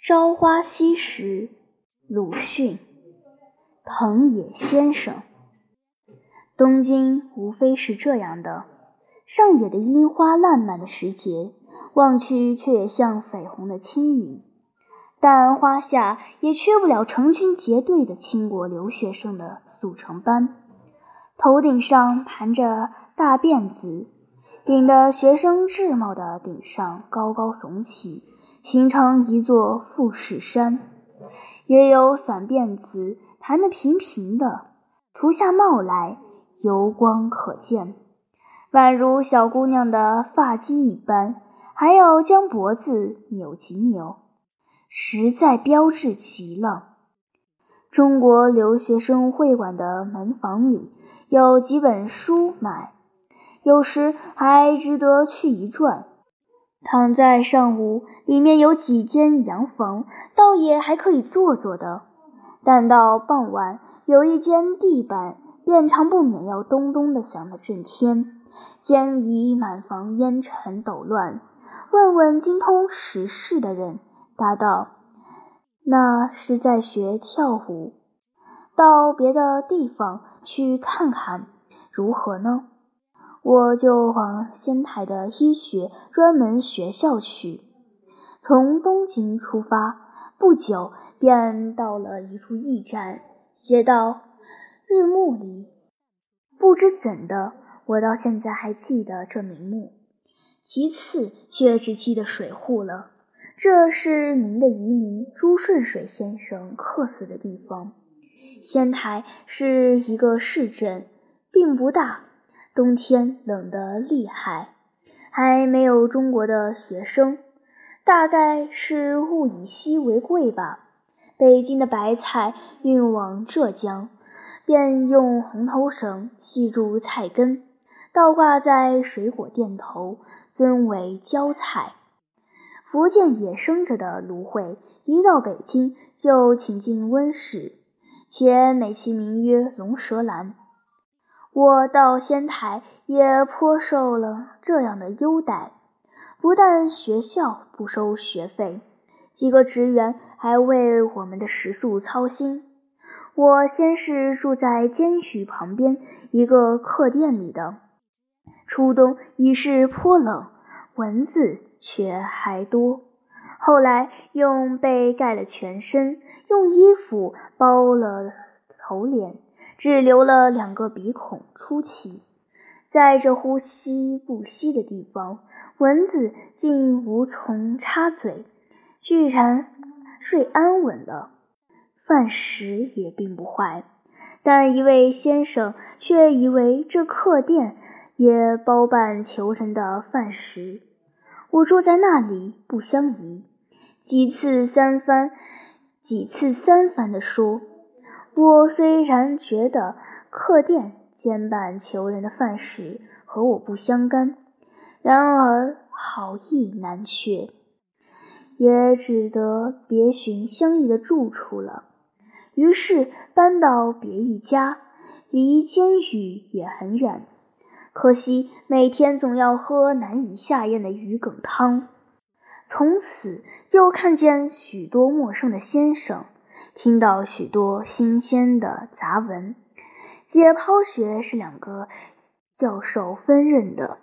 朝花夕拾，鲁迅。藤野先生。东京无非是这样的：上野的樱花烂漫的时节，望去却也像绯红的轻云。但花下也缺不了成群结队的倾国留学生的速成班，头顶上盘着大辫子，顶的学生制帽的顶上高高耸起。形成一座富士山，也有散辫子盘得平平的，除下帽来，油光可见，宛如小姑娘的发髻一般，还要将脖子扭几扭，实在标致极了。中国留学生会馆的门房里有几本书买，有时还值得去一转。躺在上午，里面有几间洋房，倒也还可以坐坐的。但到傍晚，有一间地板，便常不免要咚咚的响得震天，兼已满房烟尘抖乱。问问精通时事的人，答道：“那是在学跳舞。”到别的地方去看看，如何呢？我就往仙台的医学专门学校去。从东京出发，不久便到了一处驿站，写道：“日暮里。”不知怎的，我到现在还记得这名目。其次却只记得水户了。这是明的遗民朱顺水先生客死的地方。仙台是一个市镇，并不大。冬天冷得厉害，还没有中国的学生，大概是物以稀为贵吧。北京的白菜运往浙江，便用红头绳系住菜根，倒挂在水果店头，尊为椒菜。福建也生着的芦荟，一到北京就请进温室，且美其名曰龙舌兰。我到仙台也颇受了这样的优待，不但学校不收学费，几个职员还为我们的食宿操心。我先是住在监狱旁边一个客店里的，初冬已是颇冷，蚊子却还多。后来用被盖了全身，用衣服包了头脸。只留了两个鼻孔出气，在这呼吸不息的地方，蚊子竟无从插嘴，居然睡安稳了。饭食也并不坏，但一位先生却以为这客店也包办求人的饭食。我住在那里不相宜，几次三番，几次三番地说。我虽然觉得客店兼办求人的饭食和我不相干，然而好意难却，也只得别寻相宜的住处了。于是搬到别一家，离监狱也很远，可惜每天总要喝难以下咽的鱼梗汤。从此就看见许多陌生的先生。听到许多新鲜的杂文，解剖学是两个教授分任的。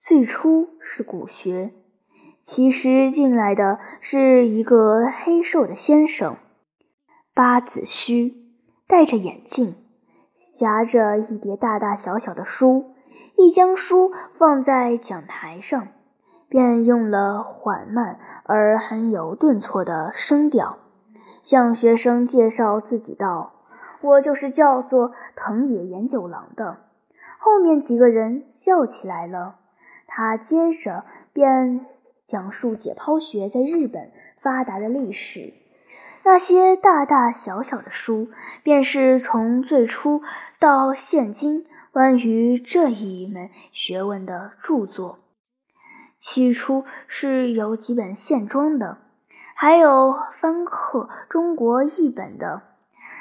最初是骨学，其实进来的是一个黑瘦的先生，八字须，戴着眼镜，夹着一叠大大小小的书，一将书放在讲台上，便用了缓慢而很有顿挫的声调。向学生介绍自己道：“我就是叫做藤野研九郎的。”后面几个人笑起来了。他接着便讲述解剖学在日本发达的历史。那些大大小小的书，便是从最初到现今关于这一门学问的著作。起初是有几本线装的。还有翻刻中国译本的，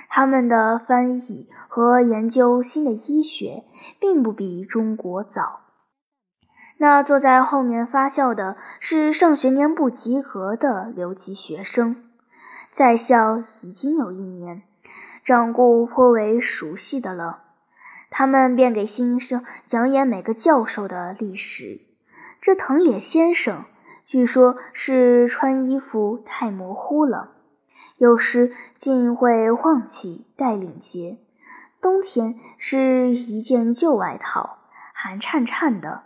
他们的翻译和研究新的医学并不比中国早。那坐在后面发笑的是上学年不及格的留级学生，在校已经有一年，掌故颇为熟悉的了。他们便给新生讲演每个教授的历史。这藤野先生，据说是穿衣服太模糊了，有时竟会忘记带领结。冬天是一件旧外套，寒颤颤的。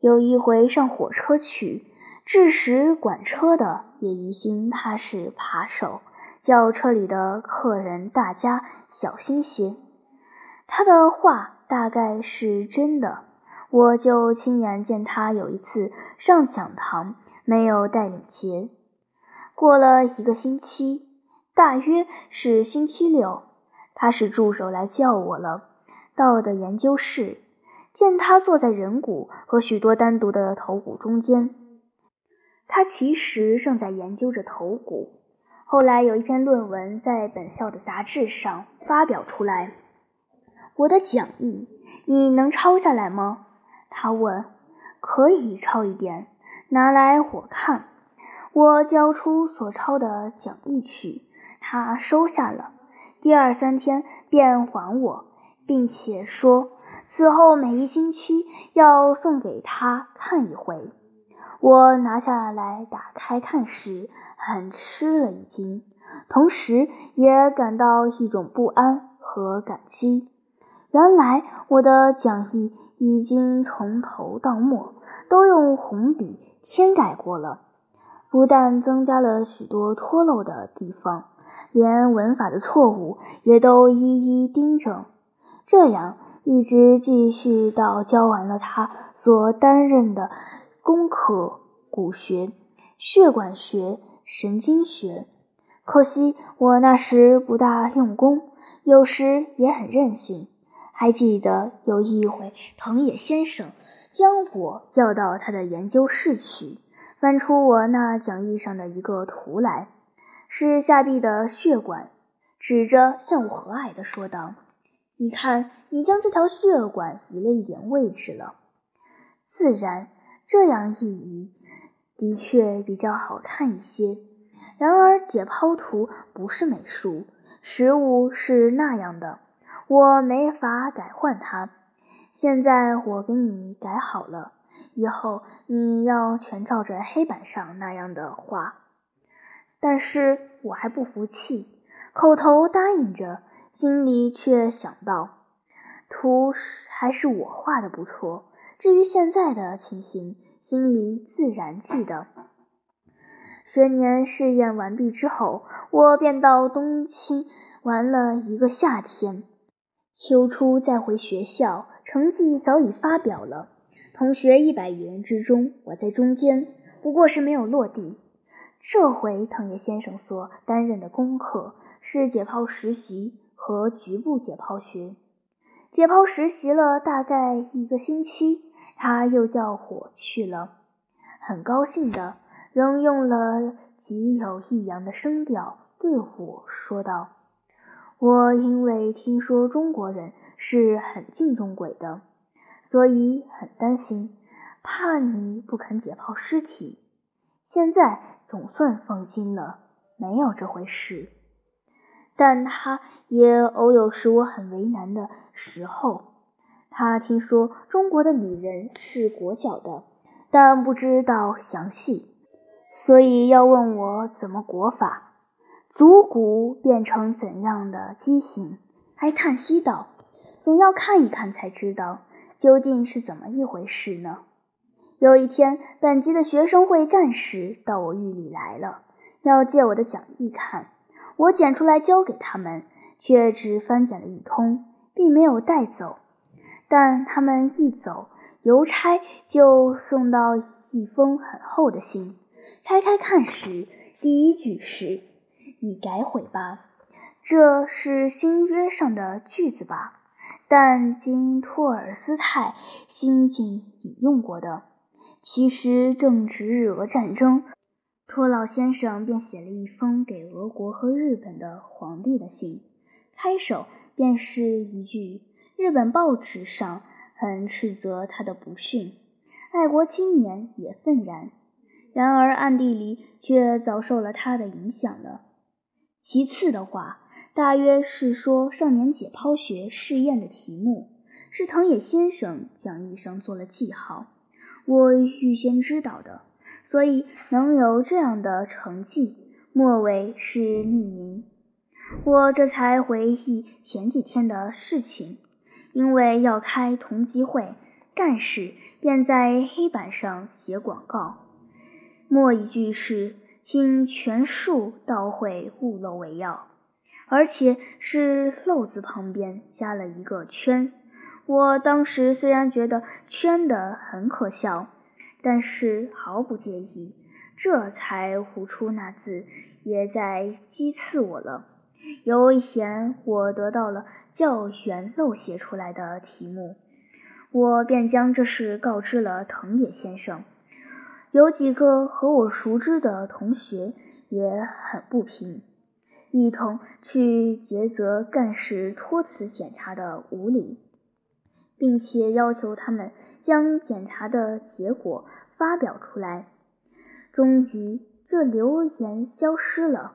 有一回上火车去，致使管车的也疑心他是扒手，叫车里的客人大家小心些。他的话大概是真的，我就亲眼见他有一次上讲堂没有带领结。过了一个星期，大约是星期六，他使助手来叫我了，到的研究室。见他坐在人骨和许多单独的头骨中间，他其实正在研究着头骨。后来有一篇论文在本校的杂志上发表出来，我的讲义你能抄下来吗？他问。可以抄一点，拿来我看。我交出所抄的讲义去，他收下了。第二三天便还我，并且说。此后每一星期要送给他看一回。我拿下来打开看时，很吃了一惊，同时也感到一种不安和感激。原来我的讲义已经从头到末都用红笔添改过了，不但增加了许多脱漏的地方，连文法的错误也都一一订正。这样一直继续到教完了他所担任的功课——骨学、血管学、神经学。可惜我那时不大用功，有时也很任性。还记得有一回，藤野先生将我叫到他的研究室去，翻出我那讲义上的一个图来，是下臂的血管，指着向我和蔼地说道。你看，你将这条血管移了一点位置了。自然，这样一移，的确比较好看一些。然而，解剖图不是美术，实物是那样的，我没法改换它。现在我给你改好了，以后你要全照着黑板上那样的画。但是我还不服气，口头答应着。心里却想到，图还是我画的不错。至于现在的情形，心里自然记得。学年试验完毕之后，我便到东京玩了一个夏天。秋初再回学校，成绩早已发表了。同学一百余人之中，我在中间，不过是没有落地。这回藤野先生所担任的功课是解剖实习。和局部解剖学，解剖实习了大概一个星期，他又叫我去了，很高兴的，仍用了极有抑扬的声调对我说道：“我因为听说中国人是很敬重鬼的，所以很担心，怕你不肯解剖尸体。现在总算放心了，没有这回事。”但他也偶有使我很为难的时候。他听说中国的女人是裹脚的，但不知道详细，所以要问我怎么裹法，足骨变成怎样的畸形，还叹息道：“总要看一看才知道究竟是怎么一回事呢。”有一天，本级的学生会干事到我狱里来了，要借我的讲义看。我捡出来交给他们，却只翻检了一通，并没有带走。但他们一走，邮差就送到一封很厚的信。拆开看时，第一句是：“你改悔吧。”这是新约上的句子吧？但经托尔斯泰新近引用过的。其实正值日俄战争。托老先生便写了一封给俄国和日本的皇帝的信，开首便是一句日本报纸上很斥责他的不逊，爱国青年也愤然，然而暗地里却早受了他的影响了。其次的话，大约是说少年解剖学试验的题目是藤野先生讲义上做了记号，我预先知道的，所以能有这样的成绩，末尾是匿名。我这才回忆前几天的事情，因为要开同级会，干事便在黑板上写广告，末一句是“请全数倒会勿漏为要”，而且是漏字旁边加了一个圈。我当时虽然觉得圈的很可笑，但是毫不介意，这才糊出那字，也在讥刺我了。有一天，我得到了教员漏写出来的题目，我便将这事告知了藤野先生。有几个和我熟知的同学也很不平，一同去诘责干事托辞检查的无理，并且要求他们将检查的结果发表出来。终于，这流言消失了。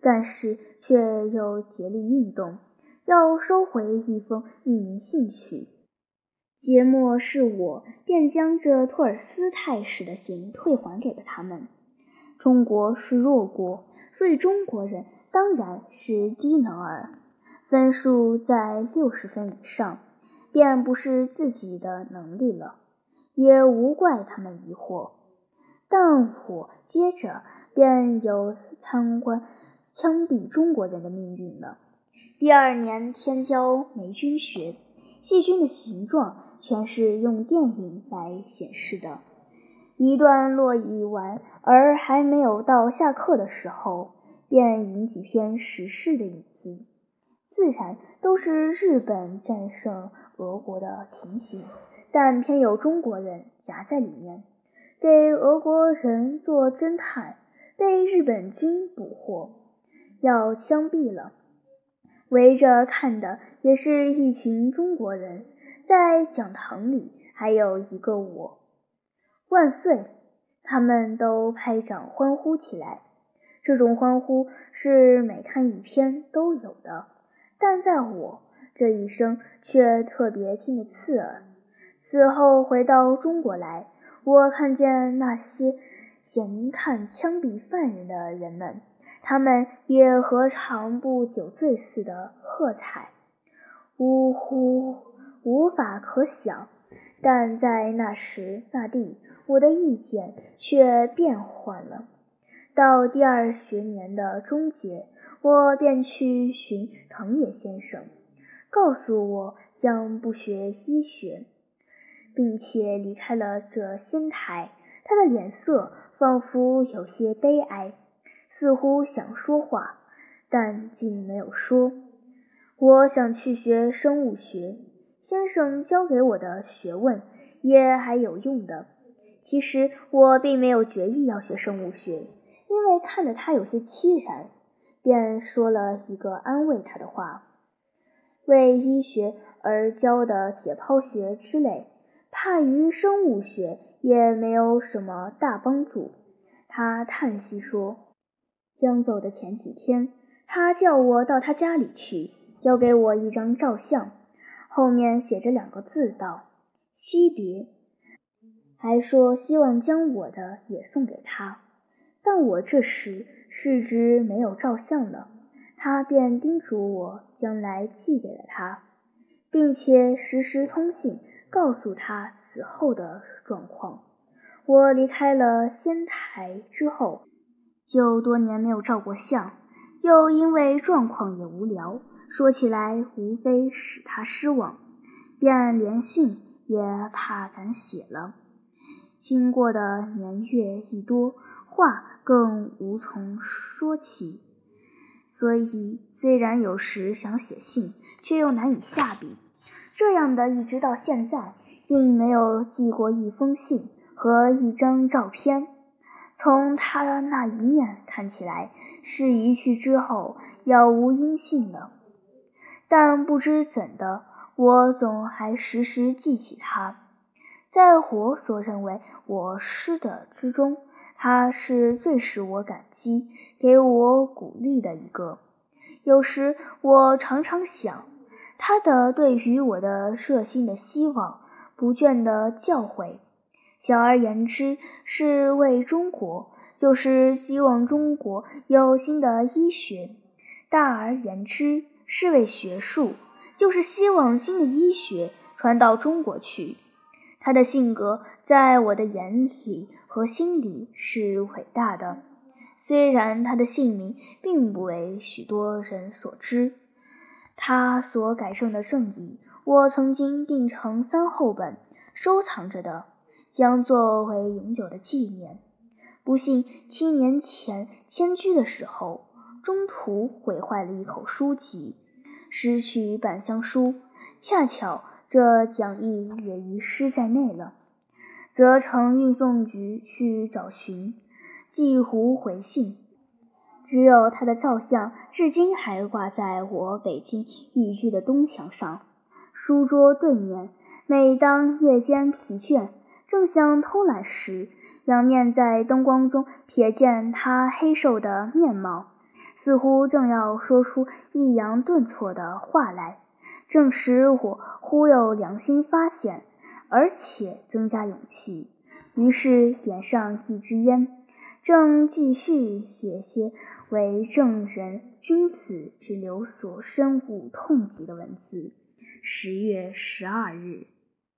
但是却又竭力运动，要收回一封匿名信去。节末是我便将这托尔斯泰式的信退还给了他们。中国是弱国，所以中国人当然是低能儿，分数在六十分以上，便不是自己的能力了，也无怪他们疑惑。但我接着便有参观。枪毙中国人的命运了。第二年天教霉菌学，细菌的形状全是用电影来显示的。一段落已完，而还没有到下课的时候，便引几篇时事的影子，自然都是日本战胜俄国的情形，但偏有中国人夹在里面，给俄国人做侦探，被日本军捕获。要枪毙了，围着看的也是一群中国人，在讲堂里还有一个我，万岁！他们都拍掌欢呼起来。这种欢呼是每看一篇都有的，但在我这一生却特别听得刺耳。此后回到中国来，我看见那些闲看枪毙犯人的人们。他们也何尝不酒醉似的喝彩，呜呼，无法可想。但在那时那地，我的意见却变换了。到第二学年的终结，我便去寻藤野先生，告诉我将不学医学，并且离开了这仙台。他的脸色仿佛有些悲哀。似乎想说话，但竟没有说。我想去学生物学，先生教给我的学问也还有用的。其实我并没有决意要学生物学，因为看得他有些凄然，便说了一个安慰他的话：为医学而教的解剖学之类，怕于生物学也没有什么大帮助。他叹息说。将走的前几天，他叫我到他家里去，交给我一张照相，后面写着两个字道：“惜别。”还说希望将我的也送给他。但我这时是知没有照相了，他便叮嘱我将来寄给了他，并且时时通信，告诉他此后的状况。我离开了仙台之后。就多年没有照过相，又因为状况也无聊，说起来无非使他失望，便连信也怕敢写了。经过的年月一多，话更无从说起，所以虽然有时想写信，却又难以下笔。这样的一直到现在，竟没有寄过一封信和一张照片。从他的那一面看起来，是一去之后杳无音信了。但不知怎的，我总还时时记起他。在我所认为我失的之中，他是最使我感激、给我鼓励的一个。有时我常常想，他的对于我的热心的希望、不倦的教诲，小而言之是为中国，就是希望中国有新的医学；大而言之是为学术，就是希望新的医学传到中国去。他的性格在我的眼里和心里是伟大的，虽然他的姓名并不为许多人所知。他所改正的正义，我曾经订成三厚本收藏着的，将作为永久的纪念。不幸七年前迁居的时候，中途毁坏了一口书籍，失去半箱书，恰巧。这讲义也遗失在内了，责成运送局去找寻，几乎回信。只有他的照相，至今还挂在我北京寓居的东墙上，书桌对面。每当夜间疲倦，正想偷懒时，仰面在灯光中瞥见他黑瘦的面貌，似乎正要说出抑扬顿挫的话来。正使我忽有良心发现，而且增加勇气。于是点上一支烟，正继续写些为正人君子之流所深恶痛疾的文字。十月十二日。